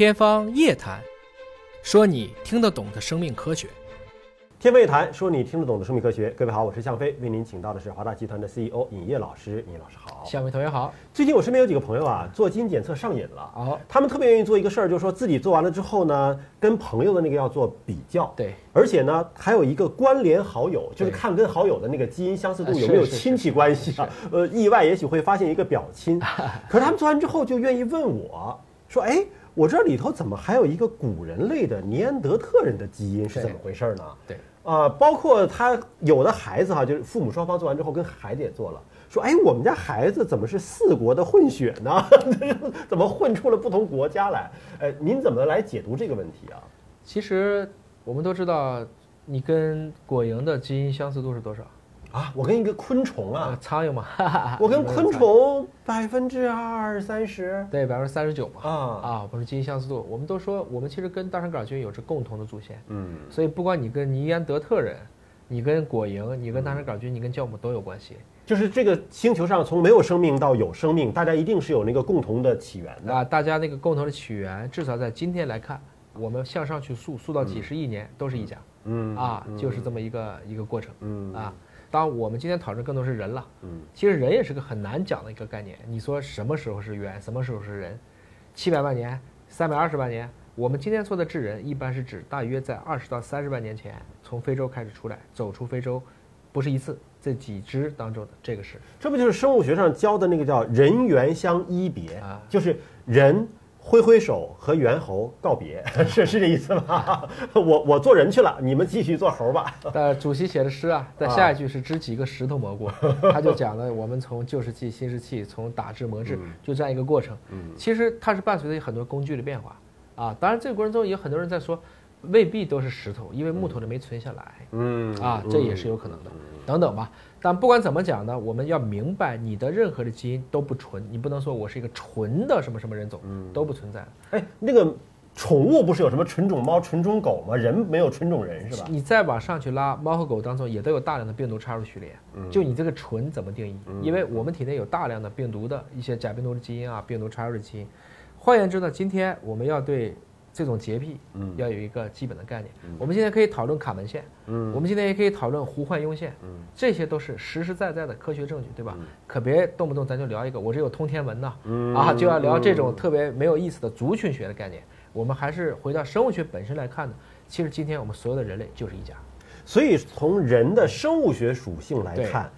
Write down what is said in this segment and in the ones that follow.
天方夜谭，说你听得懂的生命科学。天方夜谭，说你听得懂的生命科学。各位好，我是向飞，为您请到的是华大集团的 CEO 尹烨老师。尹老师好，向飞同学好。最近我身边有几个朋友啊，做基因检测上瘾了。哦，他们特别愿意做一个事儿，就是说自己做完了之后呢，跟朋友的那个要做比较。对，而且呢，还有一个关联好友，就是看跟好友的那个基因相似度啊有没有亲戚关系啊。呃，意外也许会发现一个表亲。可是他们做完之后就愿意问我说：“哎，我这里头怎么还有一个古人类的尼安德特人的基因是怎么回事呢？”对，啊、包括他有的孩子哈，就是父母双方做完之后，跟孩子也做了，说，哎，我们家孩子怎么是四国的混血呢？怎么混出了不同国家来？呃，您怎么来解读这个问题啊？其实我们都知道，你跟果蝇的基因相似度是多少？啊，我跟一个昆虫呃啊，，苍蝇嘛，我跟昆虫百分之二三十对百分之三十九嘛。啊，啊，不是基因相似度，我们都说我们其实跟大肠杆菌有着共同的祖先，嗯，所以不管你跟尼安德特人，你跟果蝇，你跟大肠杆菌，你跟酵母都有关系。就是这个星球上从没有生命到有生命，大家一定是有那个共同的起源的。啊，大家那个共同的起源，至少在今天来看，我们向上去溯，溯到几十亿年都是一家。嗯啊，就是这么一个一个过程。嗯啊，当我们今天讨论更多是人了。嗯，其实人也是个很难讲的一个概念。你说什么时候是猿，什么时候是人？七百万年，三百二十万年。我们今天说的智人，一般是指大约在二十到三十万年前从非洲开始出来，走出非洲，不是一次，这几只当中的这个是。这不就是生物学上教的那个叫人猿相依别啊就是人挥挥手和猿猴告别，是是这意思吗？我我做人去了，你们继续做猴吧。但主席写的诗啊，在下一句是“知几个石头蘑菇”，他就讲了我们从旧石器、新石器，从打制磨制，就这样一个过程。其实它是伴随着很多工具的变化啊。当然，这个过程中有很多人在说，未必都是石头，因为木头的没存下来嗯啊，这也是有可能的，等等吧。但不管怎么讲呢，我们要明白，你的任何的基因都不纯，你不能说我是一个纯的什么什么人种，都不存在。哎，那个宠物不是有什么纯种猫、纯种狗吗？人没有纯种人是吧？你再往上去拉，猫和狗当中也都有大量的病毒插入序列。就你这个纯怎么定义？因为我们体内有大量的病毒的一些假病毒的基因啊，病毒插入的基因。换言之呢，今天我们要对这种洁癖，要有一个基本的概念。我们现在可以讨论卡门线，嗯我们今天也可以讨论胡焕庸线，这些都是实实在在的科学证据，对吧？可别动不动咱就聊一个我这有通天文呢，啊，就要聊这种特别没有意思的族群学的概念。我们还是回到生物学本身来看呢，其实今天我们所有的人类就是一家。所以从人的生物学属性来看，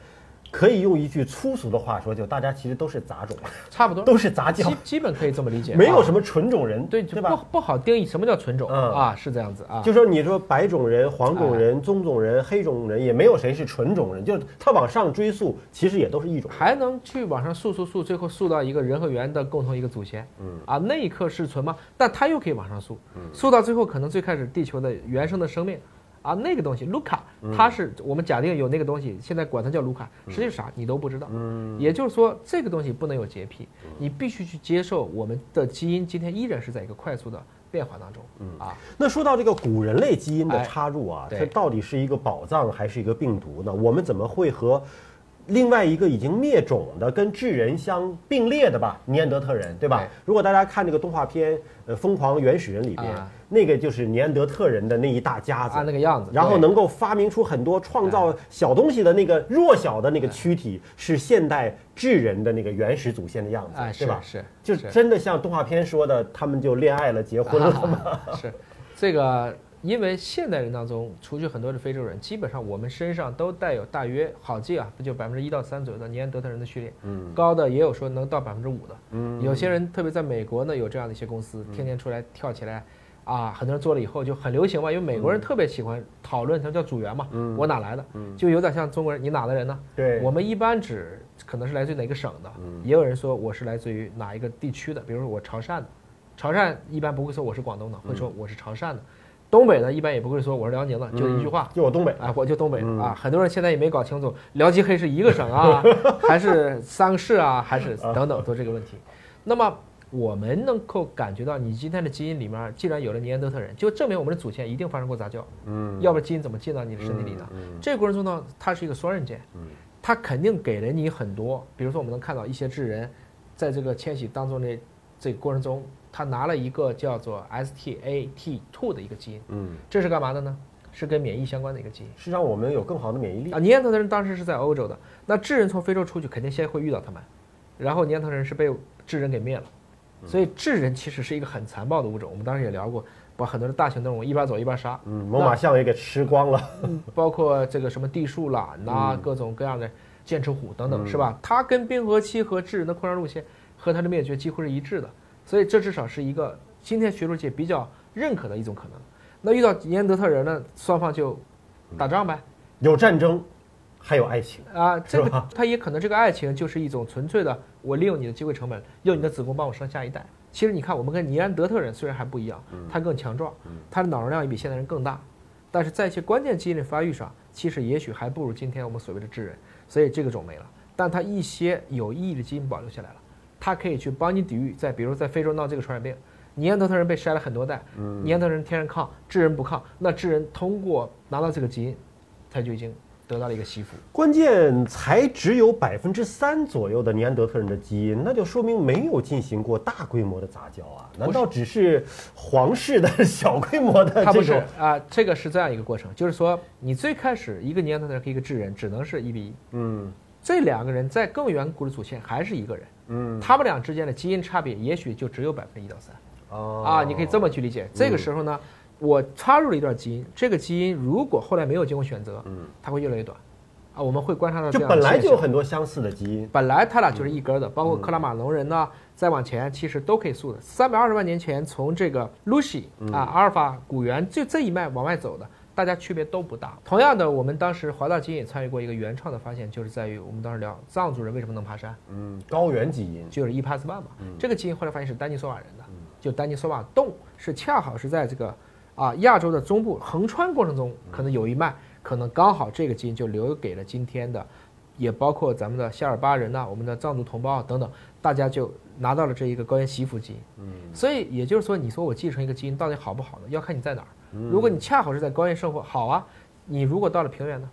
可以用一句粗俗的话说，就大家其实都是杂种，差不多。都是杂交。基，基本可以这么理解，啊没有什么纯种人，对，不对吧？不好定义什么叫纯种。嗯。啊，是这样子啊，就说你说白种人、黄种人、棕种人、黑种人，也没有谁是纯种人，就是他往上追溯，其实也都是一种。还能去往上溯溯溯，最后溯到一个人和猿的共同一个祖先，嗯。啊，那一刻是纯吗？但他又可以往上溯，溯到最后可能最开始地球的原生的生命。啊，那个东西卢卡，它是我们假定有那个东西，现在管它叫卢卡，实际是啥你都不知道。嗯，也就是说，这个东西不能有洁癖，你必须去接受我们的基因今天依然是在一个快速的变化当中。嗯。啊，那说到这个古人类基因的哎插入啊，哎它到底是一个宝藏还是一个病毒呢？我们怎么会和另外一个已经灭种的、跟智人相并列的吧，尼安德特人，对吧？对。如果大家看这个动画片《呃疯狂原始人》里边，啊。那个就是尼安德特人的那一大家子，按那个样子，然后能够发明出很多创造小东西的那个弱小的那个躯体，是现代智人的那个原始祖先的样子，哎，对吧？是就真的像动画片说的，他们就恋爱了、结婚了吗？啊是。这个，因为现代人当中，除去很多的非洲人，基本上我们身上都带有大约好记啊，不就百分之一到三左右的尼安德特人的序列，嗯，高的也有说能到百分之五的，嗯，有些人特别在美国呢有这样的一些公司，天天出来跳起来。啊，很多人做了以后就很流行嘛，因为美国人特别喜欢讨论，他们叫组员嘛，嗯。我哪来的，嗯。就有点像中国人，你哪的人呢？对。我们一般指可能是来自于哪个省的，也有人说我是来自于哪一个地区的，比如说我潮汕的，潮汕一般不会说我是广东的，会说我是潮汕的。东北呢，一般也不会说我是辽宁的，就一句话，就我东北，啊，我就东北的啊。很多人现在也没搞清楚，辽吉黑是一个省啊，还是三个市啊，还是等等，都这个问题。那么我们能够感觉到，你今天的基因里面既然有了尼安德特人，就证明我们的祖先一定发生过杂交。嗯，要不然基因怎么进到你的身体里呢？这个过程中呢，它是一个双刃剑。嗯，它肯定给了你很多，比如说我们能看到一些智人，在这个迁徙当中的这个过程中，他拿了一个叫做 STAT2 的一个基因，嗯，这是干嘛的呢？是跟免疫相关的一个基因是让我们有更好的免疫力啊。。尼安德特人当时是在欧洲的，那智人从非洲出去，肯定先会遇到他们，然后尼安德特人是被智人给灭了，所以智人其实是一个很残暴的物种。我们当时也聊过，把很多的大型动物一边走一边杀，嗯，猛犸象也给吃光了。包括这个什么地树懒呐、各种各样的剑齿虎等等，是吧？它跟冰河期和智人的扩张路线和它的灭绝几乎是一致的，所以这至少是一个今天学术界比较认可的一种可能。那遇到尼安德特人呢，双方就打仗呗。有战争，还有爱情。啊，这个他也可能这个爱情就是一种纯粹的，我利用你的机会成本，用你的子宫帮我生下一代。其实你看，我们跟尼安德特人虽然还不一样，他更强壮，他的脑容量也比现代人更大，但是在一些关键基因的发育上，其实也许还不如今天我们所谓的智人。所以这个种没了，但他一些有意义的基因保留下来了，它可以去帮你抵御在比如在非洲闹这个传染病。尼安德特人被筛了很多代，尼安德特人天然抗，智人不抗，那智人通过拿到这个基因，他就已经得到了一个吸附。关键才只有百分之三左右的尼安德特人的基因，那就说明没有进行过大规模的杂交啊？难道只是皇室的小规模的它不是？啊，这个是这样一个过程，就是说你最开始一个尼安德特人和一个智人只能是一比一，嗯这两个人在更远古的祖先还是一个人，嗯。他们俩之间的基因差别也许就只有百分之一到三。哦。啊，你可以这么去理解。这个时候呢，我插入了一段基因，这个基因如果后来没有经过选择，嗯，它会越来越短，啊，我们会观察到这样的本来就有很多相似的基因。本来它俩就是一根儿的，包括克拉玛农人呢、再往前其实都可以溯的。三百二十万年前，从这个 Lucy 啊阿尔法古猿就这一脉往外走的，大家区别都不大。同样的，我们当时华大基因也参与过一个原创的发现，就是在于我们当时聊藏族人为什么能爬山，嗯，高原基因。就是伊帕斯曼嘛。这个基因后来发现是丹尼索瓦人的，就丹尼索瓦洞是恰好是在这个啊亚洲的中部横穿过程中，可能有一脉，可能刚好这个基因就留给了今天的，也包括咱们的夏尔巴人呐、我们的藏族同胞啊等等，大家就拿到了这一个高原媳妇基因。嗯所以也就是说，你说我继承一个基因到底好不好呢？要看你在哪儿。如果你恰好是在高原生活，好啊。你如果到了平原呢？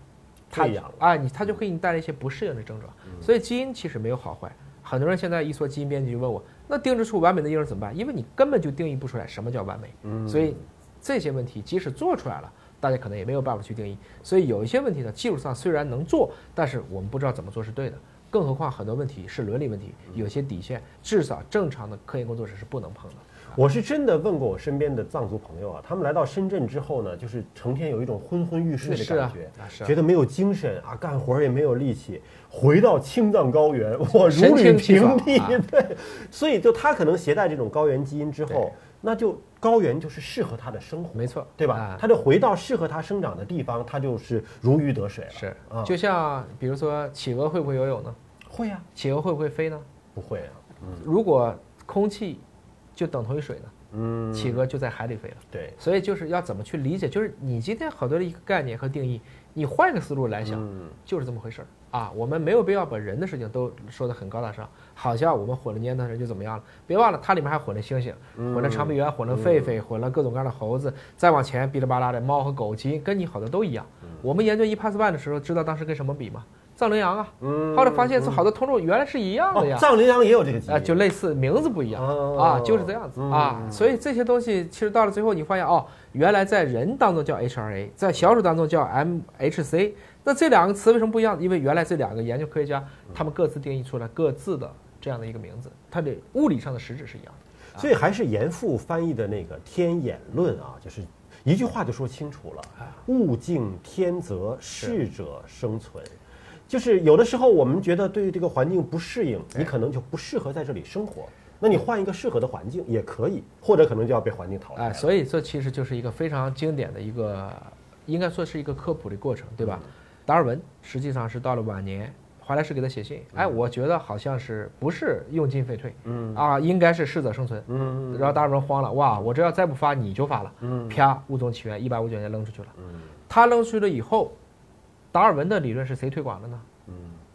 它退养了啊，你它就会给你带来一些不适应的症状。所以基因其实没有好坏。很多人现在一说基因编辑就问我，那定制出完美的婴儿怎么办？因为你根本就定义不出来什么叫完美。嗯所以这些问题即使做出来了，大家可能也没有办法去定义。所以有一些问题呢，技术上虽然能做，但是我们不知道怎么做是对的。更何况很多问题是伦理问题，有些底线至少正常的科研工作者是不能碰的。我是真的问过我身边的藏族朋友啊，他们来到深圳之后呢，就是成天有一种昏昏欲睡的感觉，啊啊觉得没有精神啊，干活也没有力气。回到青藏高原，我如神履平地。啊对，所以就他可能携带这种高原基因之后对，那就高原就是适合它的生活，没错，对吧啊？就回到适合它生长的地方，它就是如鱼得水了。是啊，就像比如说企鹅会不会游泳呢？会呀、企鹅会不会飞呢？不会啊。如果空气就等同于水呢？嗯，企鹅就在海里飞了。对，所以就是要怎么去理解，就是你今天好多的一个概念和定义，你换个思路来想，嗯就是这么回事儿啊。我们没有必要把人的事情都说得很高大上，好像我们混了尼安德特人就怎么样了。别忘了，它里面还混了猩猩，混了长臂猿，混了狒狒，混了各种各样的猴子，再往前哔哩吧啦的猫和狗基因，跟你好多都一样。我们研究伊帕斯曼的时候，知道当时跟什么比吗？藏羚羊啊。嗯后来发现是好多通路原来是一样的呀。哦，藏羚羊也有这个基因啊，就类似名字不一样、哦啊，就是这样子、啊。所以这些东西其实到了最后，你发现哦，原来在人当中叫 HRA，在小鼠当中叫 MHC。那这两个词为什么不一样？因为原来这两个研究科学家他们各自定义出来各自的这样的一个名字，它的物理上的实质是一样的。所以还是严复翻译的那个天演论啊，就是一句话就说清楚了：物竞天择，适者生存。就是有的时候我们觉得对这个环境不适应，你可能就不适合在这里生活。那你换一个适合的环境也可以，或者可能就要被环境淘汰哎，所以这其实就是一个非常经典的一个，应该说是一个科普的过程，对吧？达尔文实际上是到了晚年，华莱士给他写信，哎，我觉得好像是不是用进废退，嗯啊，应该是适者生存，嗯然后达尔文慌了，哇，我这要再不发你就发了，嗯，啪，物种起源一百五十九年扔出去了，嗯他扔出去了以后，达尔文的理论是谁推广的呢？嗯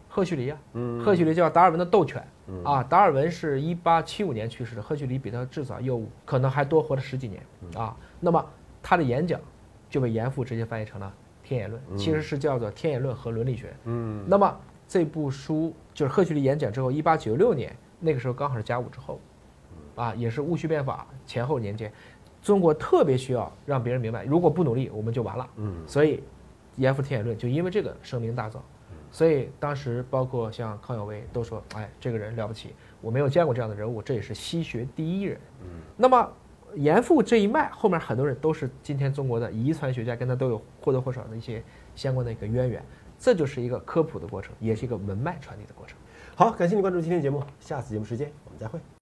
赫胥黎啊，嗯赫胥黎叫达尔文的斗犬，啊，达尔文是一八七五年去世的，赫胥黎比他至少又可能还多活了十几年嗯啊。那么他的演讲就被严复直接翻译成了《天演论》，其实是叫做《天演论和伦理学》。嗯那么这部书就是赫胥黎演讲之后，一八九六年那个时候刚好是甲午之后，啊，也是戊戌变法前后年间，中国特别需要让别人明白，如果不努力，我们就完了。嗯，所以严复天演论就因为这个声名大噪。所以当时包括像康有为都说，哎，这个人了不起，我没有见过这样的人物，这也是西学第一人。嗯，那么严复这一脉后面很多人都是今天中国的遗传学家，跟他都有或多或少的一些相关的一个渊源，这就是一个科普的过程，也是一个文脉传递的过程。好，感谢你关注今天的节目，下次节目时间我们再会。